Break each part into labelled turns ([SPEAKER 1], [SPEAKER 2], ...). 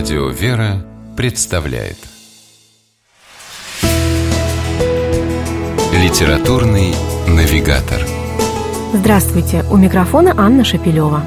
[SPEAKER 1] Радио «Вера» представляет Литературный навигатор
[SPEAKER 2] Здравствуйте! У микрофона Анна Шапилева.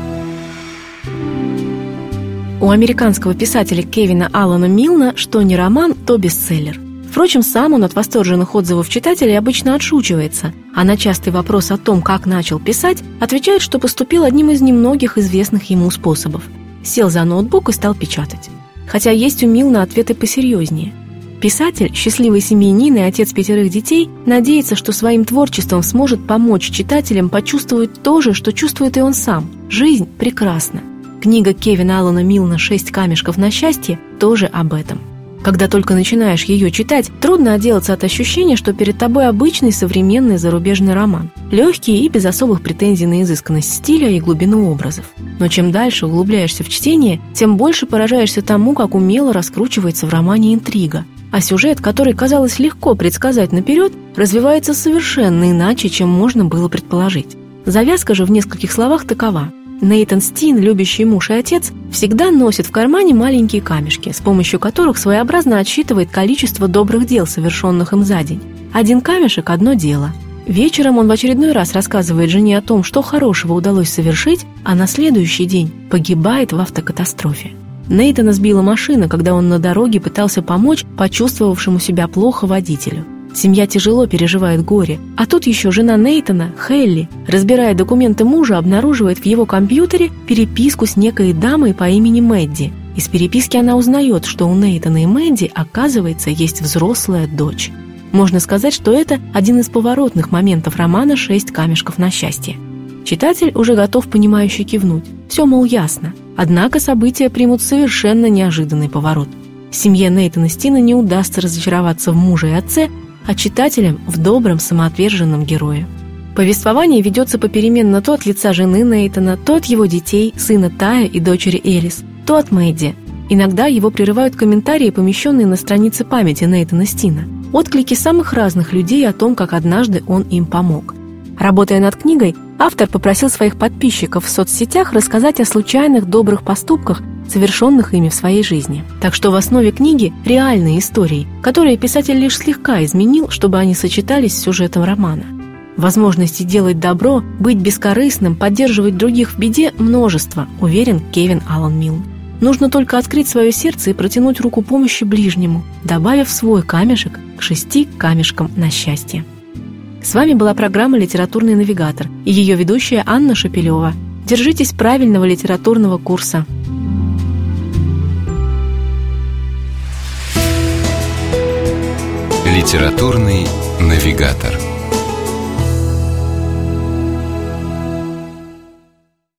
[SPEAKER 2] У американского писателя Кевина Аллана Милна что не роман, то бестселлер. Впрочем, сам он от восторженных отзывов читателей обычно отшучивается, а на частый вопрос о том, как начал писать, отвечает, что поступил одним из немногих известных ему способов. Сел за ноутбук и стал печатать. Хотя есть у Милна ответы посерьезнее. Писатель, счастливый семьянин и отец пятерых детей, надеется, что своим творчеством сможет помочь читателям почувствовать то же, что чувствует и он сам. Жизнь прекрасна. Книга Кевина Аллана Милна «Шесть камешков на счастье» тоже об этом – когда только начинаешь ее читать, трудно отделаться от ощущения, что перед тобой обычный современный зарубежный роман. Легкий и без особых претензий на изысканность стиля и глубину образов. Но чем дальше углубляешься в чтение, тем больше поражаешься тому, как умело раскручивается в романе интрига. А сюжет, который казалось легко предсказать наперед, развивается совершенно иначе, чем можно было предположить. Завязка же в нескольких словах такова – Нейтан Стин, любящий муж и отец, всегда носит в кармане маленькие камешки, с помощью которых своеобразно отсчитывает количество добрых дел, совершенных им за день. Один камешек – одно дело. Вечером он в очередной раз рассказывает жене о том, что хорошего удалось совершить, а на следующий день погибает в автокатастрофе. Нейтана сбила машина, когда он на дороге пытался помочь почувствовавшему себя плохо водителю. Семья тяжело переживает горе. А тут еще жена Нейтона, Хелли, разбирая документы мужа, обнаруживает в его компьютере переписку с некой дамой по имени Мэдди. Из переписки она узнает, что у Нейтана и Мэдди, оказывается, есть взрослая дочь. Можно сказать, что это один из поворотных моментов романа «Шесть камешков на счастье». Читатель уже готов понимающе кивнуть. Все, мол, ясно. Однако события примут совершенно неожиданный поворот. Семье Нейтана Стина не удастся разочароваться в муже и отце, а читателям в добром самоотверженном герое. Повествование ведется попеременно то от лица жены Нейтана, то от его детей, сына Тая и дочери Элис, то от Мэдди. Иногда его прерывают комментарии, помещенные на странице памяти Нейтана Стина. Отклики самых разных людей о том, как однажды он им помог. Работая над книгой, автор попросил своих подписчиков в соцсетях рассказать о случайных добрых поступках, совершенных ими в своей жизни. Так что в основе книги реальные истории, которые писатель лишь слегка изменил, чтобы они сочетались с сюжетом романа. Возможности делать добро, быть бескорыстным, поддерживать других в беде – множество, уверен Кевин Аллан Милн. Нужно только открыть свое сердце и протянуть руку помощи ближнему, добавив свой камешек к шести камешкам на счастье. С вами была программа «Литературный навигатор» и ее ведущая Анна Шапилева. Держитесь правильного литературного курса.
[SPEAKER 1] Литературный навигатор.